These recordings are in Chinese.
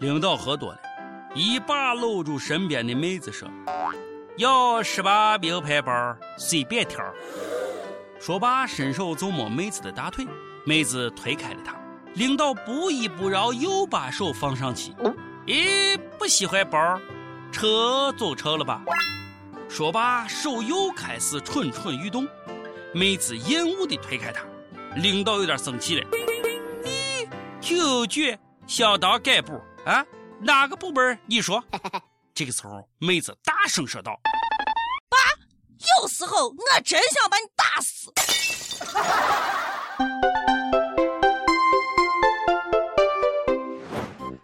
领导喝多了，一把搂住身边的妹子说：“要十八名牌包，随便挑。”说罢，伸手就摸妹子的大腿，妹子推开了他。领导不依不饶，又把手放上去。咦，不喜欢包，撤走撤了吧？说罢，手又开始蠢蠢欲动。妹子厌恶地推开他，领导有点生气了。你挺倔，想当干部啊？哪个部门？你说。这个时候，妹子大声说道：“爸，有时候我真想把你打死。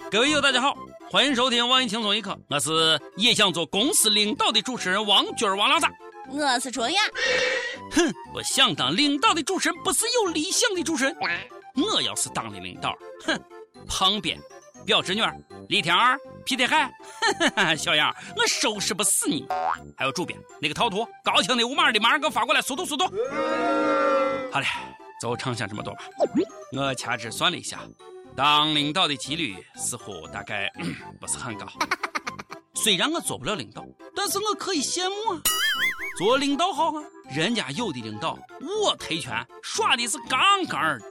”各位友，大家好，欢迎收听《网易轻松一刻》，我是也想做公司领导的主持人王军王老大。我是卓雅。哼，我想当领导的主持人，不是有理想的主持人。我要是当了领导，哼，旁边表侄女李天儿、皮天海，小样，我收拾不死你。还有主编那个套图，高清的、无码的，马上给我发过来，速度速度。好嘞，就畅想这么多吧。我掐指算了一下。当领导的几率似乎大概 不是很高。虽然我做不了领导，但是我可以羡慕啊！做领导好啊，人家有的领导我推拳耍的是杠杠的。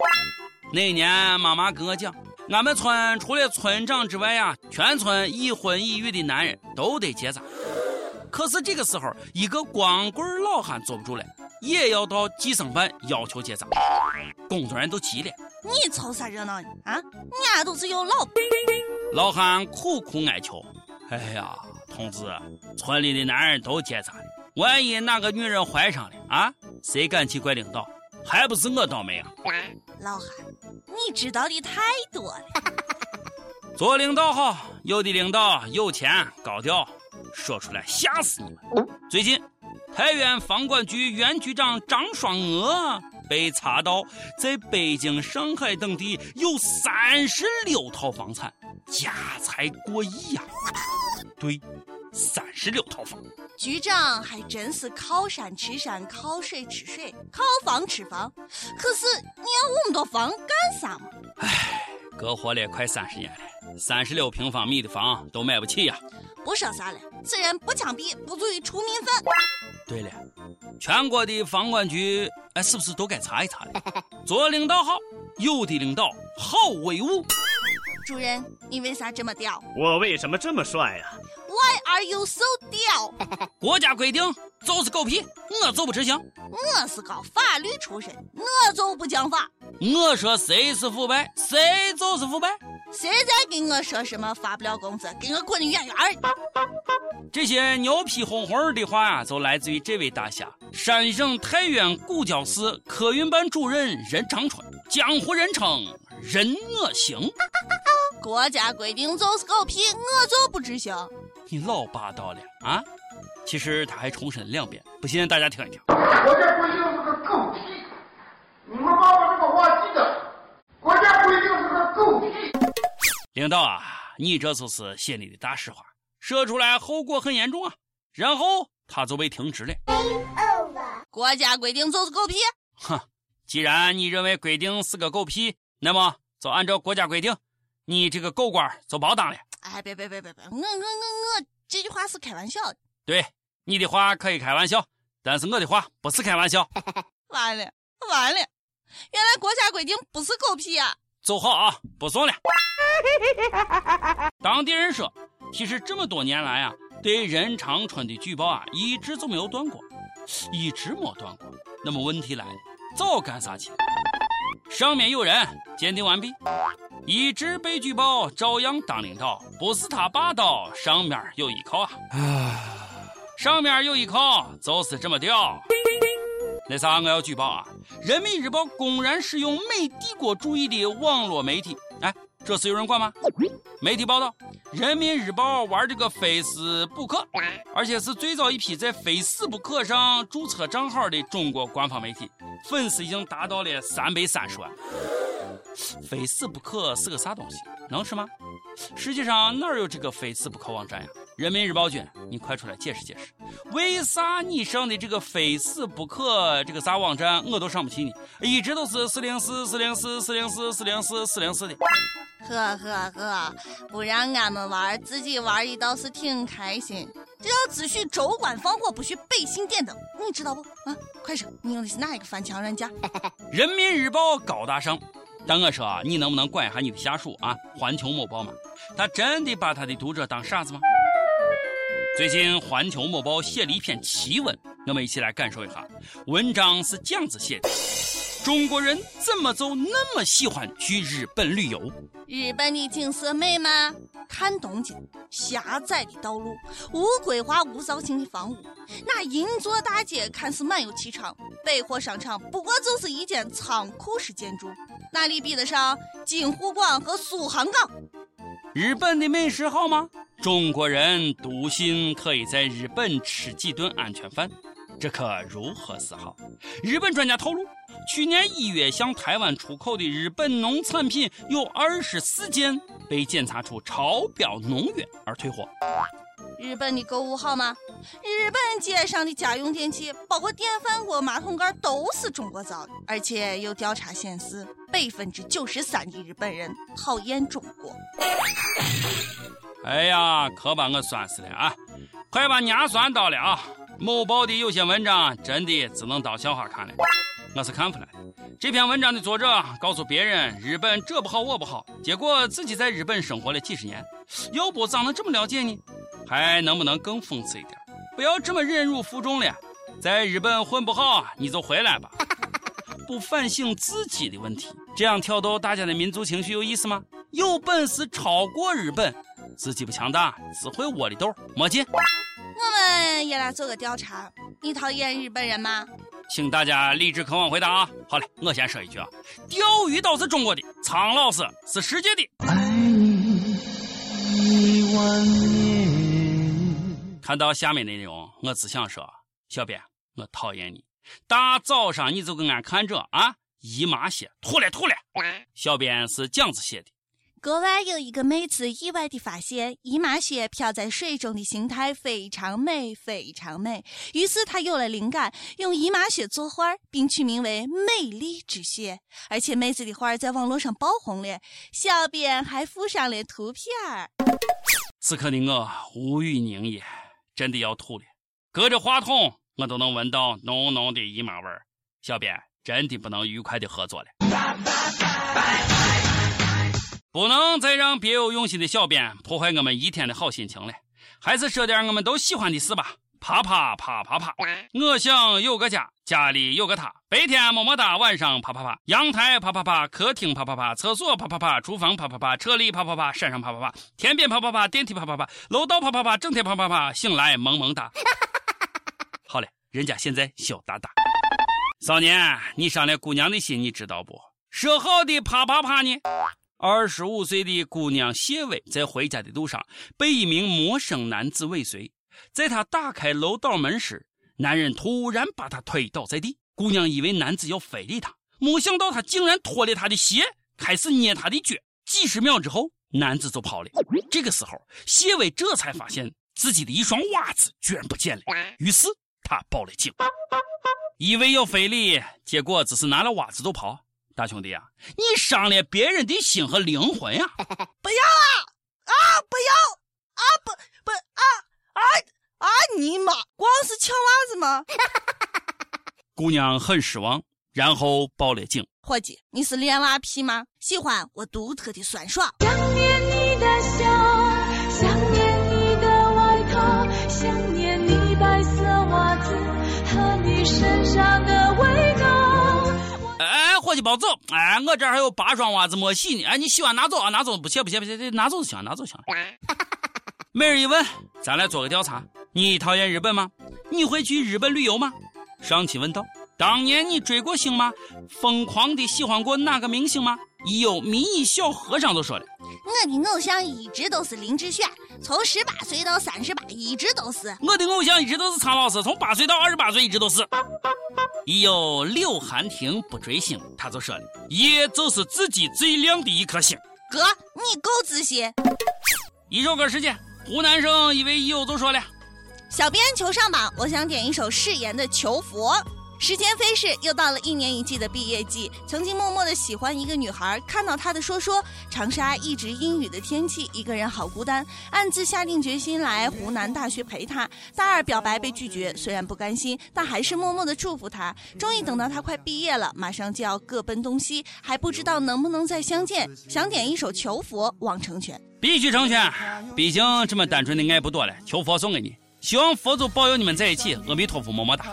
那年妈妈跟我讲，俺们村除了村长之外呀，全村已婚已育的男人都得结扎。可是这个时候，一个光棍老汉坐不住了，也要到计生办要求结扎，工作人员都急了。你凑啥热闹呢？啊，俺都是有老婆。老汉苦苦哀求：“哎呀，同志，村里的男人都结扎了，万一哪个女人怀上了啊，谁敢去怪领导？还不是我倒霉啊！”老汉，你知道的太多了。做领导好，有的领导有钱高调，说出来吓死你们。最近，太原房管局原局长张双娥。被查到在北京、上海等地有三十六套房产，家财过亿呀！对，三十六套房。局长还真是靠山吃山，靠水吃水，靠房吃房。可是你要那么多房干啥嘛？唉，哥活了快三十年了，三十六平方米的房都买不起呀！不说啥了，此人不枪毙，不足以除民愤。对了，全国的房管局。哎是不是都该查一查了？做领导好，有的领导好威武。主任，你为啥这么屌？我为什么这么帅呀？Why are you so 屌？国家规定就是狗屁，我就不执行。我是搞法律出身，我就不讲法。我说谁是腐败，谁就是腐败。谁再跟我说什么发不了工资，给我滚远远的！这些牛皮哄哄的话呀，就来自于这位大侠——山省太原古交市客运办主任任长春，江湖人称“任我行”。国家规定就是狗屁，我就不执行。你老霸道了啊！其实他还重申了两遍，不信大家听一听。国家规定是个狗屁，你们把我这个话记着。国家规定是个狗屁。领导啊，你这就是心里的大实话，说出来后果很严重啊。然后他就被停职了。国家规定就是狗屁。哼，既然你认为规定是个狗屁，那么就按照国家规定，你这个狗官就别当了。哎，别别别别别，我我我我这句话是开玩笑的。对，你的话可以开玩笑，但是我的话不是开玩笑。完了完了，原来国家规定不是狗屁啊。走好啊，不送了。当地人说，其实这么多年来啊，对任长春的举报啊，一直就没有断过，一直没断过。那么问题来了，早干啥去？上面有人，鉴定完毕，一直被举报，照样当领导，不是他霸道，上面有依靠啊。上面有依靠，就是这么屌。那啥，我要举报啊！人民日报公然使用美帝国主义的网络媒体，哎，这事有人管吗？媒体报道，人民日报玩这个非死不可而且是最早一批在非死不可上注册账号的中国官方媒体，粉丝已经达到了三百三十万。非死不可是个啥东西？能吃吗？实际上哪有这个非死不可网站呀？人民日报君，你快出来解释解释，为啥你上的这个非死不可这个啥网站我都上不去呢？一直都是四零四四零四四零四四零四四零四的。呵呵呵，不让俺们玩，自己玩的倒是挺开心。这要只许州官放火，不许百姓点灯，你知道不？啊，快说，你用的是哪一个翻墙软件？人民日报高大上，但我说啊你能不能管一下你的下属啊？环球某报嘛，他真的把他的读者当傻子吗？最近环球某报写了一篇奇文，我们一起来感受一下。文章是这样子写的：中国人怎么就那么喜欢去日本旅游？日本的景色美吗？看东京，狭窄的道路，无规划、无造型的房屋，那银座大街看似满有气场，百货商场不过就是一间仓库式建筑，哪里比得上金湖广和苏杭港？日本的美食好吗？中国人笃信可以在日本吃几顿安全饭，这可如何是好？日本专家透露，去年一月向台湾出口的日本农产品有二十四件被检查出超标农药而退货。日本的购物好吗？日本街上的家用电器，包括电饭锅、马桶盖，都是中国造的。而且有调查显示，百分之九十三的日本人讨厌中国。哎呀，可把我酸死了啊！快把年酸到了啊！某报的有些文章真的只能当笑话看了。我是看出来的，这篇文章的作者告诉别人日本这不好我不好，结果自己在日本生活了几十年，要不咋能这么了解呢？还能不能更讽刺一点？不要这么忍辱负重了，在日本混不好你就回来吧。不反省自己的问题，这样挑逗大家的民族情绪有意思吗？有本事超过日本，自己不强大只会窝里斗，没劲。我们也来做个调查，你讨厌日本人吗？请大家理智渴望回答啊！好嘞，我先说一句啊，钓鱼岛是中国的，苍老师是世界的。爱你一万年。看到下面内容，我只想说，小编，我讨厌你。大早上你就给俺看这啊，姨妈血吐了吐了。小编是这样子写的。国外有一个妹子意外地发现，姨妈血飘在水中的形态非常美，非常美。于是她有了灵感，用姨妈血作画，并取名为“美丽之血”。而且妹子的画在网络上爆红了，小编还附上了图片儿。此刻的我无语凝噎，真的要吐了。隔着话筒，我都能闻到浓浓的姨妈味儿。小编真的不能愉快的合作了。不能再让别有用心的小编破坏我们一天的好心情了，还是说点我们都喜欢的事吧。啪啪啪啪啪，我想有个家，家里有个他，白天么么哒，晚上啪啪啪，阳台啪啪啪，客厅啪啪啪，厕所啪啪啪，厨房啪啪啪，车里啪啪啪，山上啪啪啪，天边啪啪啪，电梯啪啪啪，楼道啪啪啪，整天啪啪啪，醒来萌萌哒。好嘞，人家现在小哒哒。少年，你伤了姑娘的心，你知道不？说好的啪啪啪呢？二十五岁的姑娘谢薇在回家的路上被一名陌生男子尾随，在她打开楼道门时，男人突然把她推倒在地。姑娘以为男子要非礼她，没想到他竟然脱了她的鞋，开始捏她的脚。几十秒之后，男子就跑了。这个时候，谢薇这才发现自己的一双袜子居然不见了，于是她报了警。以为要非礼，结果只是拿了袜子就跑。大兄弟啊，你伤了别人的心和灵魂呀！不要啊啊！不要啊！不不啊啊啊！你妈，光是抢袜子吗？姑娘很失望，然后报了警。伙计，你是恋娃癖吗？喜欢我独特的酸爽？想念你的笑，想念你的外套，想念你白色袜子和你身上的。伙计，别走！哎，我这还有八双袜子没洗呢。哎，你洗完拿走啊，拿走，不谢不谢不洗，拿走就行，拿走就行。每日一问，咱来做个调查：你讨厌日本吗？你会去日本旅游吗？上期问道：当年你追过星吗？疯狂的喜欢过哪个明星吗？一有迷你小和尚都说了：我的偶像一直都是林志炫。从十八岁到三十八，一直都是我的偶像，一直都是苍老师。从八岁到二十八岁，一直都是。一有柳寒亭不追星，他就说了：“夜就是自己最亮的一颗星。”哥，你够自信。一首歌时间，湖南省一位友就说了。小编求上榜，我想点一首誓言的《求佛》。时间飞逝，又到了一年一季的毕业季。曾经默默的喜欢一个女孩，看到她的说说，长沙一直阴雨的天气，一个人好孤单，暗自下定决心来湖南大学陪她。大二表白被拒绝，虽然不甘心，但还是默默的祝福她。终于等到她快毕业了，马上就要各奔东西，还不知道能不能再相见。想点一首《求佛》，望成全，必须成全。毕竟这么单纯的爱不多了，求佛送给你。希望佛祖保佑你们在一起，阿弥陀佛，么么哒。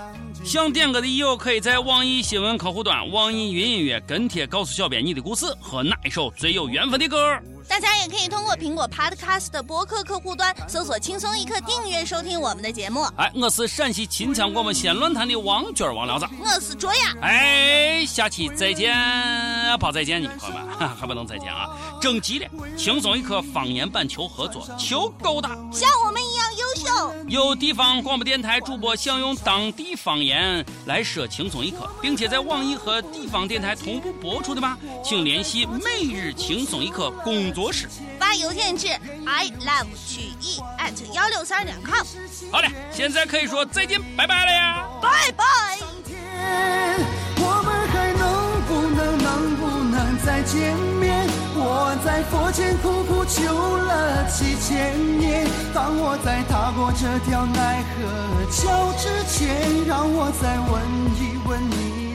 想点歌的友可以在网易新闻客户端、网易云音乐跟帖告诉小编你的故事和哪一首最有缘分的歌。大家也可以通过苹果 Podcast 的播客客户端搜索“轻松一刻”，订阅收听我们的节目。哎，我是陕西秦腔广播西安论坛的王娟王聊子，我是卓雅。哎，下期再见，不再见你朋友们，还不能再见啊！征集了轻松一刻方言版求合作，求勾搭，像我们秀。有地方广播电台主播想用当地方言来说轻松一刻，并且在网易和地方电台同步播出的吗？请联系每日轻松一刻工。作室发邮件至 i love 曲艺 at 幺六三点 com。好嘞，现在可以说再见，拜拜了呀！拜拜。我们还能不能能不能再见面？我在佛前苦苦求了几千年，当我在踏过这条奈何桥之前，让我再问一问你。